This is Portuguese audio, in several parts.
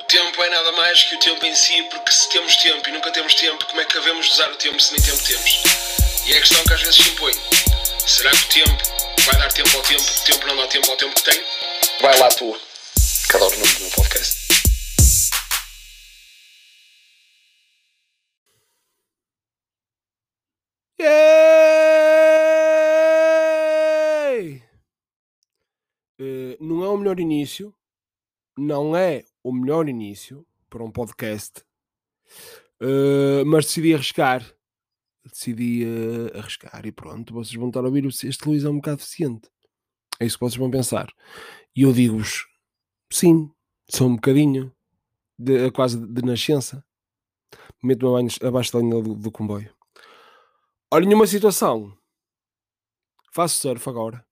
O tempo é nada mais que o tempo em si, porque se temos tempo e nunca temos tempo, como é que devemos usar o tempo se nem tempo temos? E é a questão que às vezes se impõe. Será que o tempo vai dar tempo ao tempo, o tempo não dá tempo ao tempo que tem? Vai lá tu, que adoro o nome do meu podcast. Yay! Eh, não é o melhor início, não é o melhor início para um podcast, eh, mas decidi arriscar. Decidi eh, arriscar e pronto, vocês vão estar a ouvir. Este Luís é um bocado deficiente. É isso que vocês vão pensar. E eu digo-vos: sim, sou um bocadinho, de, quase de nascença. Meto-me abaixo da linha do, do comboio. Olhem uma situação. Faço surf agora.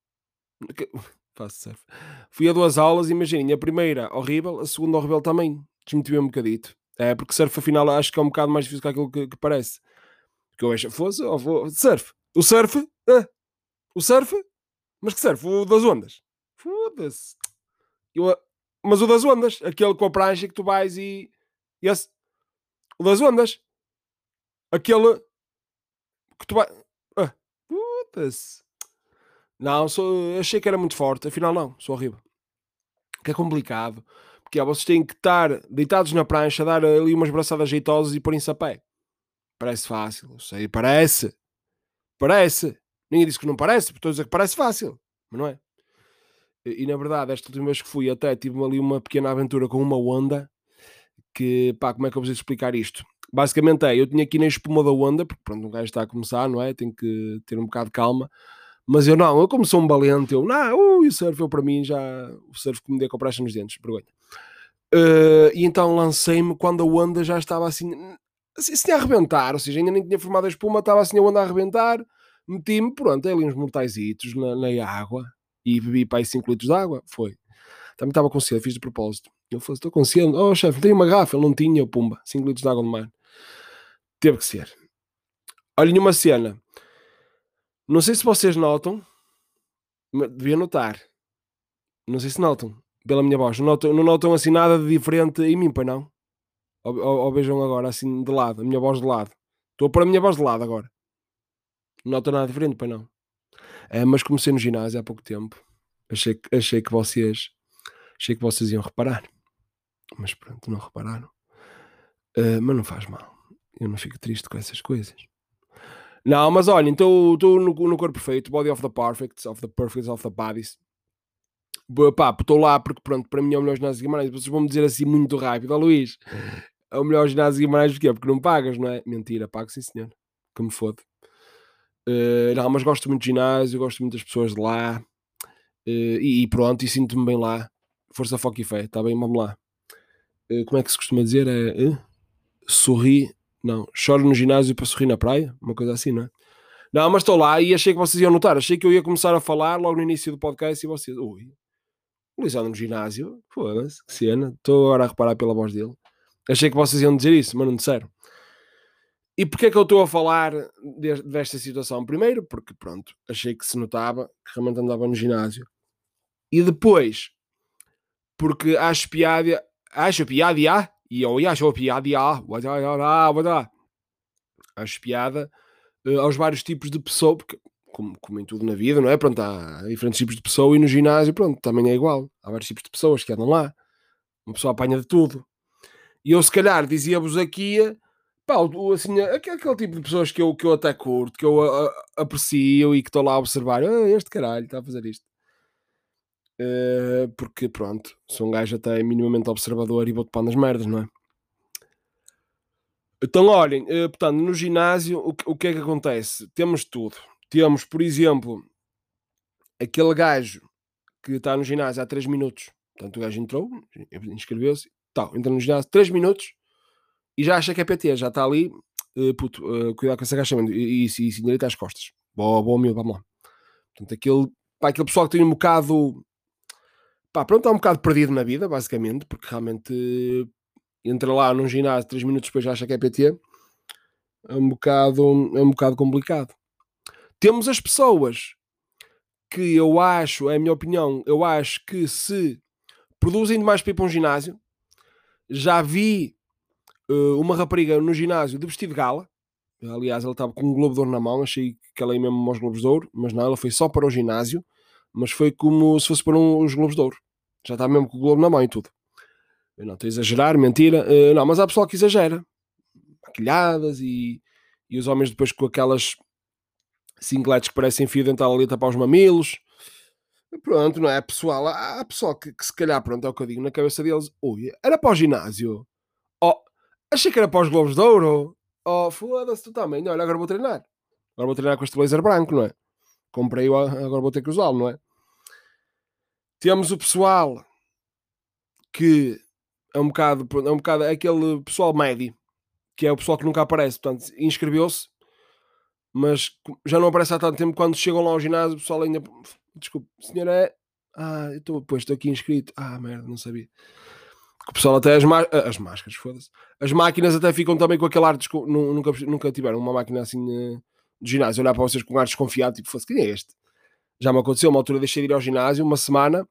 Faço surf. Fui a duas aulas, imaginem, a primeira horrível, a segunda horrível também. Desmotivei um bocadito. É, porque surf afinal acho que é um bocado mais difícil que aquilo que, que parece. Que eu acho, fosse, ou vou, surf. O surf? Ah, o surf? Mas que surf? O das ondas? Foda-se. Eu, ah, Mas o das ondas, aquele com a prancha que tu vais e. Esse. O das ondas. Aquele que tu vai. Ah, puta-se. Não, sou, achei que era muito forte, afinal não, sou horrível. Que é complicado. Porque vocês têm que estar deitados na prancha, dar ali umas braçadas jeitosas e porem-se a pé. Parece fácil, eu sei, parece. Parece. Ninguém disse que não parece, porque estou a dizer que parece fácil, mas não é. E, e, na verdade, esta última vez que fui, até tive ali uma pequena aventura com uma onda. Que pá, como é que eu vos explicar isto? basicamente é, eu tinha aqui na espuma da onda, porque pronto, um gajo está a começar, não é? Tem que ter um bocado de calma. Mas eu não, eu como sou um valente, eu, não, ui, o surf eu para mim já, o surf que me deu com a praxe nos dentes, vergonha. Uh, e então lancei-me quando a onda já estava assim, assim, assim a arrebentar, ou seja, ainda nem tinha formado a espuma, estava assim a onda a arrebentar, meti-me, pronto, ali uns mortaisitos na, na água, e bebi para aí 5 litros de água, foi. Também estava com sede, fiz de propósito. Eu falei, estou com sede, oh chefe, tem uma garrafa, ele não tinha, pumba, 5 litros de água no mar. Teve que ser. Olhem uma cena. Não sei se vocês notam, devia notar. Não sei se notam, pela minha voz. Não notam, não notam assim nada de diferente em mim, pois não? Ou, ou, ou agora assim de lado, a minha voz de lado. Estou a pôr a minha voz de lado agora. Não notam nada diferente, pois não? É, mas comecei no ginásio há pouco tempo. Achei, que- achei que vocês achei que vocês iam reparar. Mas pronto, não repararam. Ah, mas não faz mal. Eu não fico triste com essas coisas. Não, mas olhem, estou no, no corpo perfeito, body of the perfect, of the perfect, of the bodies. Pá, estou lá porque pronto, para mim é o melhor ginásio de Guimarães. Vocês vão me dizer assim muito rápido, ó Luís, é o melhor ginásio de Guimarães porquê? Porque não pagas, não é? Mentira, pago sim senhor, que me fode. Eh, não, mas gosto muito de ginásio, gosto muito das pessoas de lá Eh, e, e pronto, e sinto-me bem lá. Força, foco e fé, está bem, vamos lá. Eh, como é que se costuma dizer? É eh? sorri, não, choro no ginásio para sorrir na praia, uma coisa assim, não é? Não, mas estou lá e achei que vocês iam notar. Achei que eu ia começar a falar logo no início do podcast e vocês, ui, Luís no ginásio, foda-se, que cena. Estou agora a reparar pela voz dele. Achei que vocês iam dizer isso, mas não disseram. E porquê é que eu estou a falar de- desta situação? Primeiro, porque pronto, achei que se notava que realmente andava no ginásio. E depois, porque acho piada, acho piada, e eu acho piada, acho piada eh, aos vários tipos de pessoa, porque como, como em tudo na vida, não é? Pronto, há diferentes tipos de pessoa e no ginásio, pronto, também é igual. Há vários tipos de pessoas que andam lá. Uma pessoa apanha de tudo. E eu, se calhar, dizia-vos aqui, pá, assim, aquele tipo de pessoas que eu, que eu até curto, que eu a- a- aprecio e que estou lá a observar. Ah, este caralho está a fazer isto. Eh, porque, pronto, sou um gajo até minimamente observador e vou-te pôr nas merdas, não é? Então, olhem, eh, portanto, no ginásio, o, que- o que é que acontece? Temos tudo. Temos, por exemplo, aquele gajo que está no ginásio há 3 minutos. Portanto, o gajo entrou, inscreveu-se, tal, entra no ginásio 3 minutos e já acha que é PT, já está ali, eh, puto, eh, cuidado com esse agachamento e, e, e, e direito às costas. Boa, boa, meu, vamos lá. Portanto, aquele, pá, aquele pessoal que tem um bocado, pá, pronto, está um bocado perdido na vida, basicamente, porque realmente eh, entra lá num ginásio 3 minutos depois já acha que é PT, é um bocado, é um bocado complicado. Temos as pessoas que eu acho, é a minha opinião, eu acho que se produzem demais para ir para um ginásio. Já vi uh, uma rapariga no ginásio de vestido de gala. Aliás, ela estava com um globo de ouro na mão. Achei que ela ia mesmo aos globos de ouro, mas não, ela foi só para o ginásio. Mas foi como se fosse para um, os globos de ouro. Já está mesmo com o globo na mão e tudo. Eu não estou a exagerar, mentira. Uh, não, mas há pessoal que exagera. Maquilhadas e, e os homens depois com aquelas singletes que parecem fio dental ali tapar os mamilos. Pronto, não é? Pessoal, há pessoal que, que, se calhar, pronto, é o que eu digo na cabeça deles. Ui, era para o ginásio. Oh, achei que era para os Globos de Ouro. Oh, foda-se tu também. Olha, agora vou treinar. Agora vou treinar com este blazer branco, não é? Comprei-o, agora vou ter que usá-lo, não é? Temos o pessoal que é um bocado, é um bocado aquele pessoal médio, que é o pessoal que nunca aparece. Portanto, inscreveu-se, mas já não aparece há tanto tempo. Quando chegam lá ao ginásio, o pessoal ainda Desculpe, senhora é. Ah, eu estou, pois, estou aqui inscrito. Ah, merda, não sabia. O pessoal até as, as máscaras, foda-se. As máquinas até ficam também com aquele ar. Desco... Nunca, nunca tiveram uma máquina assim uh, de ginásio. Olhar para vocês com um ar desconfiado, tipo, foda-se, quem é este? Já me aconteceu uma altura, deixei de ir ao ginásio, uma semana,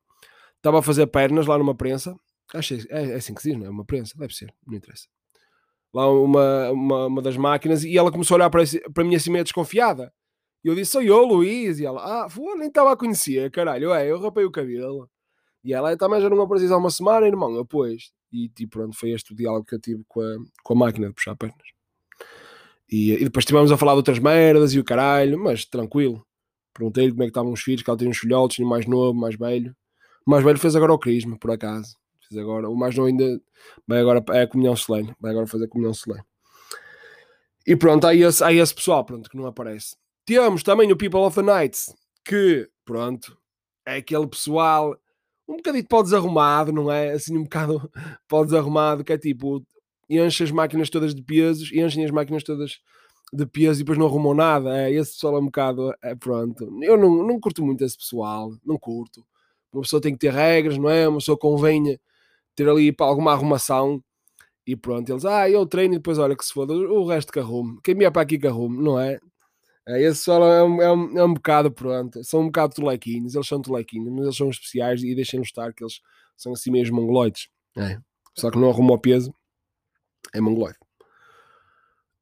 estava a fazer pernas lá numa prensa. Acho é, é assim que se diz, não é? Uma prensa, deve ser, não interessa. Lá uma, uma, uma das máquinas e ela começou a olhar para, para mim assim meio desconfiada. E eu disse, sou eu, Luís. E ela, ah, foi, nem estava a conhecer, caralho. É, eu rapei o cabelo. E ela, também já não apareces há uma semana, irmão. Eu, pois. E tipo, pronto, foi este o diálogo que eu tive com a, com a máquina de puxar pernas. E, e depois estivemos a falar de outras merdas e o caralho, mas tranquilo. Perguntei-lhe como é que estavam os filhos, que ela tem uns filhotes, mais novo, mais velho. O mais velho fez agora o crisma, por acaso. Fez agora. O mais novo ainda vai agora, é a comunhão solene. Vai agora fazer a comunhão solene. E pronto, há esse, há esse pessoal, pronto, que não aparece. Temos também o People of the Nights, que, pronto, é aquele pessoal um bocadinho para desarrumado, não é? Assim, um bocado para desarrumado, que é tipo, enche as máquinas todas de pesos, enchem as máquinas todas de peso e depois não arrumam nada. É, esse pessoal é um bocado, é, pronto. Eu não, não curto muito esse pessoal, não curto. Uma pessoa tem que ter regras, não é? Uma pessoa convém ter ali para alguma arrumação e pronto. Eles, ah, eu treino e depois olha que se foda, o resto que arrume. Quem me é para aqui que arrume, não é? É, esse solo é um, é, um, é um bocado, pronto, são um bocado tulequinhos, eles são tulequinhos, mas eles são especiais e deixem-nos estar que eles são assim mesmo mongoloides. É. Só que não arrumam o peso, é mongoloide.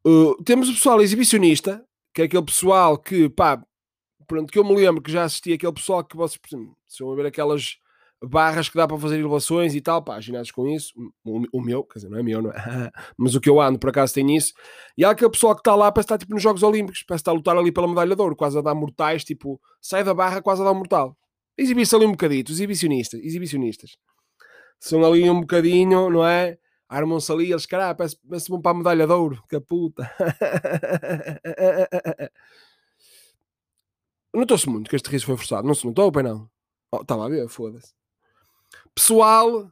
Uh, temos o pessoal exibicionista, que é aquele pessoal que, pá, pronto, que eu me lembro que já assisti aquele pessoal que vocês, vão ver aquelas barras que dá para fazer elevações e tal, pá, ginásios com isso, o, o, meu, quer dizer, não é meu, não é? mas o que eu ando por acaso tem isso, e há aquele pessoal que está lá, parece estar tipo nos Jogos Olímpicos, parece estar a lutar ali pela medalha de ouro, quase a dar mortais, tipo, sai da barra quase a dar um mortal. Exibir-se ali um bocadito, exibicionistas, exibicionistas. São ali um bocadinho, não é? Armam-se ali, eles, caralho, parece, parece bom para a medalha de ouro, que puta. Notou-se muito que este riso foi forçado, não se notou, pai não? Oh, estava a ver, foda-se pessoal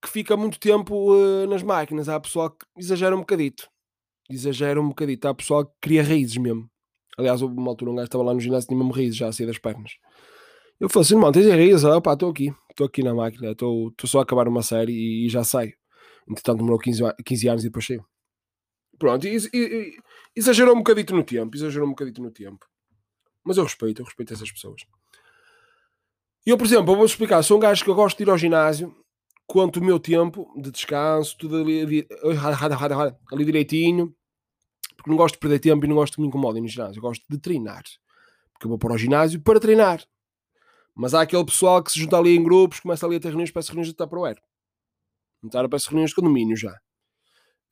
que fica muito tempo uh, nas máquinas. Há pessoal que exagera um bocadito. Exagera um bocadito. Há pessoal que cria raízes mesmo. Aliás, houve uma altura um gajo estava lá no ginásio tinha mesmo raízes já a sair das pernas. Eu falei assim, irmão, tens raízes? Ah, pá, estou aqui. Estou aqui na máquina. Estou só a acabar uma série e, e já saio. Entretanto, demorou 15, 15 anos e depois saio. Pronto, e, e, exagerou um bocadito no tempo. Exagerou um bocadito no tempo. Mas eu respeito, eu respeito essas pessoas. Eu, por exemplo, vou explicar, sou um gajo que eu gosto de ir ao ginásio, quanto o meu tempo de descanso, tudo ali, ali direitinho, porque não gosto de perder tempo e não gosto que me incomodem no ginásio, eu gosto de treinar, porque eu vou para o ginásio para treinar. Mas há aquele pessoal que se junta ali em grupos, começa ali a ter reuniões, peço reuniões de. Não peço reuniões de condomínio já.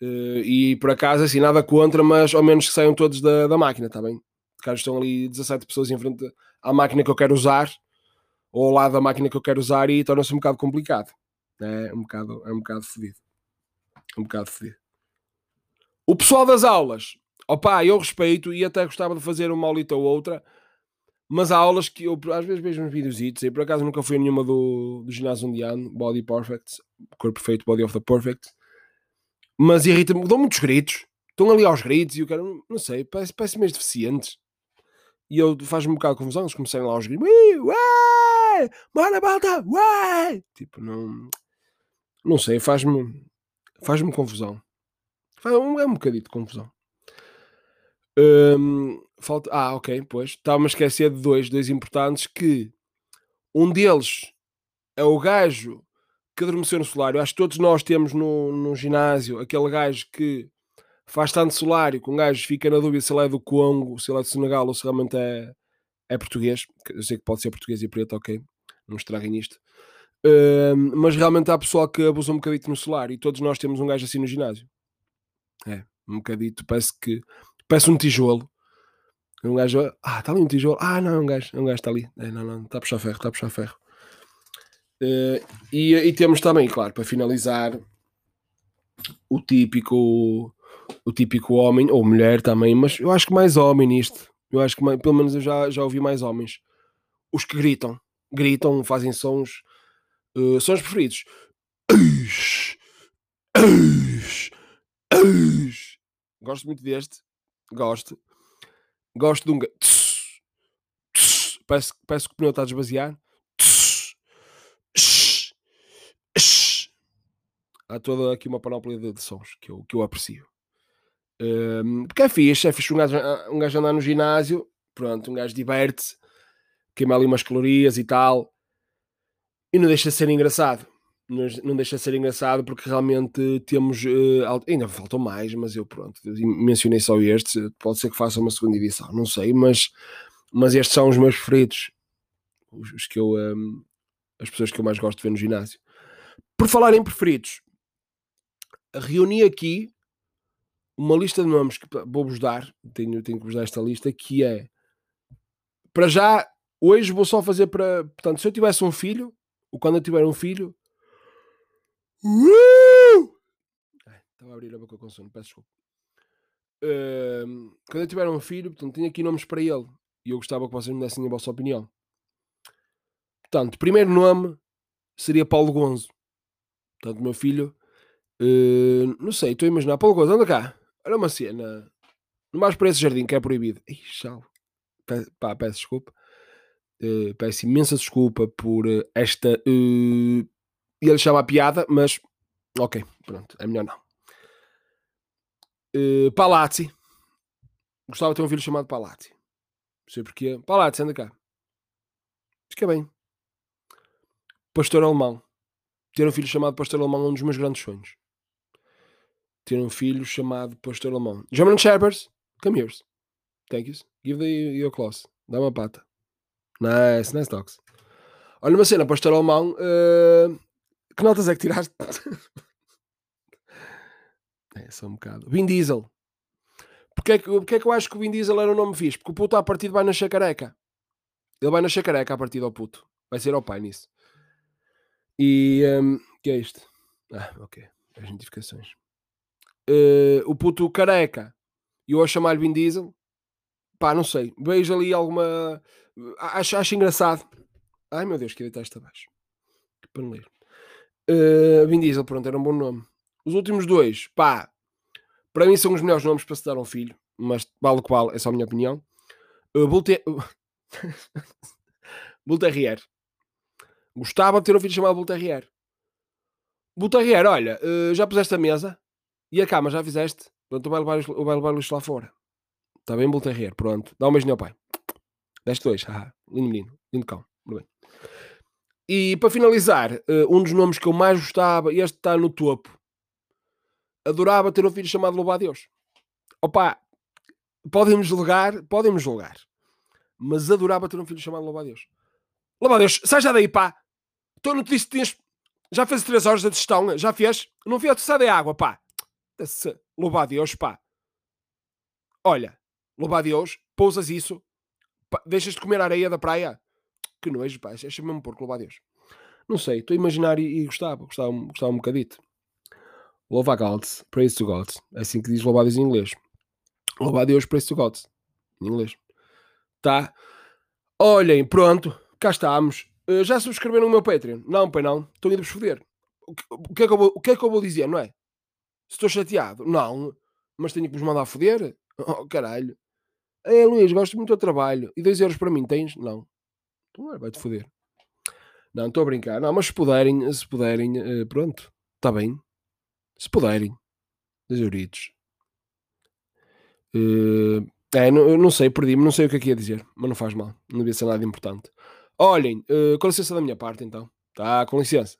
Uh, e por acaso, assim, nada contra, mas ao menos que saiam todos da, da máquina, está bem? Caso estão ali 17 pessoas em frente à máquina que eu quero usar, ou ao lado da máquina que eu quero usar e torna-se um bocado complicado. É um bocado, é um bocado fedido. Um bocado fedido. O pessoal das aulas, opá, eu respeito e até gostava de fazer uma aulita ou outra, mas há aulas que eu às vezes vejo uns videozitos e por acaso nunca fui a nenhuma do, do ginásio ano Body Perfect, Corpo Perfeito, Body of the Perfect, mas irrita-me, dão muitos gritos, estão ali aos gritos e eu quero, não sei, parece, parece deficientes. E eu faz-me um bocado de confusão, eles começaram lá aos gritos, ué, bora, malta, ué! Tipo, não. Não sei, faz-me. Faz-me confusão. Faz, é um bocadinho de confusão. Hum, falta, ah, ok, pois. Estava-me a esquecer de dois, dois importantes que um deles é o gajo que adormeceu no solário. Acho que todos nós temos no, no ginásio aquele gajo que faz tanto solário que um gajo fica na dúvida se ele é do Congo, se ele é do Senegal ou se realmente é, é português. Eu sei que pode ser português e preto, ok. Não estraguem isto. Uh, mas realmente há pessoal que abusa um bocadito no solar e todos nós temos um gajo assim no ginásio. É, um bocadito, parece que parece um tijolo. Um gajo, ah, está ali um tijolo. Ah, não, é um gajo, é um gajo está ali. É, não, não, está a puxar ferro, está a puxar ferro. Uh, e, e, temos também, claro, para finalizar, o típico o típico homem, ou mulher também, mas eu acho que mais homem nisto. Eu acho que mais, pelo menos eu já, já ouvi mais homens. Os que gritam, gritam, fazem sons, uh, sons preferidos. Gosto muito deste. Gosto. Gosto de um. Parece, parece que o pneu está a desbasear. Há toda aqui uma panóplia de, de sons que eu, que eu aprecio. Um, porque é fixe, é fixe um gajo, um gajo andar no ginásio, pronto, um gajo diverte-se, queima ali umas calorias e tal, e não deixa de ser engraçado. Não, não deixa de ser engraçado porque realmente temos. Uh, ainda faltam mais, mas eu pronto, mencionei só estes. Pode ser que faça uma segunda edição, não sei, mas, mas estes são os meus preferidos. Os, os que eu. Um, as pessoas que eu mais gosto de ver no ginásio. Por falar em preferidos, reuni aqui uma lista de nomes que vou-vos dar, tenho, tenho que vos dar esta lista, que é para já, hoje vou só fazer para. Portanto, se eu tivesse um filho, ou quando eu tiver um filho. Uh! estava a abrir a boca com sono, peço desculpa. Uh, quando eu tiver um filho, portanto, tenho aqui nomes para ele e eu gostava que vocês me dessem a vossa opinião. Portanto, primeiro nome seria Paulo Gonzo. Portanto, meu filho, uh, não sei, estou a imaginar. Paulo Gonzo, anda cá. Olha uma cena. Não vais para esse jardim que é proibido. Ixi, Pá, peço desculpa. Uh, peço imensa desculpa por uh, esta. Uh, ele chama a piada, mas. Ok, pronto, é melhor não. Uh, Palazzi. Gostava de ter um filho chamado Palazzi. Não sei porquê. Palazzi, anda cá. Fica bem. Pastor alemão. Ter um filho chamado Pastor alemão é um dos meus grandes sonhos ter um filho chamado Pastor Alemão. German Shepherds, come here. Thank you. Give the, your claws. Dá uma pata. Nice, nice dogs. Olha uma cena, Pastor Alemão. Uh, que notas é que tiraste? é, só um bocado. Vin Diesel. Porquê é, que, porquê é que eu acho que o Vin Diesel era um nome fixe? Porque o puto à partida vai na chacareca. Ele vai na chacareca a partir do puto. Vai ser ao pai nisso. E. Um, que é isto? Ah, ok. As notificações uh, o puto careca e eu a chamar-lhe Vin Diesel, pá, não sei, vejo ali alguma. Acho, acho engraçado. Ai meu Deus, que deitar esta abaixo. Que paneleiro. Uh, Vin Diesel, pronto, era um bom nome. Os últimos dois, pá, para mim são os melhores nomes para se dar um filho, mas vale o que vale, é só a minha opinião. Uh, Bull, Bull Terrier. Gostava de ter um filho chamado Bull Terrier. Bull Terrier, olha, uh, já puseste a mesa? E a cama, já fizeste? Pronto, vai levar, vai levar o lixo lá fora. Está bem, Bolterrier. Pronto. Dá um beijinho ao pai. Deste dois. Ah, lindo menino. Lindo cão. Muito bem. E para finalizar, uh, um dos nomes que eu mais gostava, este está no topo. Adorava ter um filho chamado Louva a Deus. Opa, podem-me julgar, podem-me julgar. Mas adorava ter um filho chamado Louva a Deus. Louva a Deus, sai já daí, pá. Estou no que tinhas. Já fez 3 horas de gestão? Já fez? Não fez? Sai da água, pá. Se, louva a Deus, pá. Olha, louva a Deus, pousas isso, deixas de comer areia da praia. Que nojo, pá. Achei mesmo porco, louva a Deus. Não sei, estou a imaginar e, e gostava, gostava, gostava um bocadito. Louva a God, praise to God. É assim que diz louva a Deus em inglês. Louva a Deus, praise to God. Em inglês. Tá? Olhem, pronto, cá estamos. Uh, já subscreveram o meu Patreon? Não, pai, não. Estão indo-vos foder. O que, o, que é que vou, o que é que eu vou dizer, não é? Estou chateado? Não. Mas tenho que vos mandar foder? Oh, caralho. É, Luís, gosto muito do trabalho. E 2 euros para mim tens? Não. Então, vai-te foder. Não, estou a brincar. Não, mas se puderem, se puderem, uh, pronto. Está bem. Se puderem. 2 euritos. Uh, é, não, não sei, perdi-me. Não sei o que é que ia dizer. Mas não faz mal. Não devia ser nada importante. Olhem, uh, com licença da minha parte, então. Tá, com licença.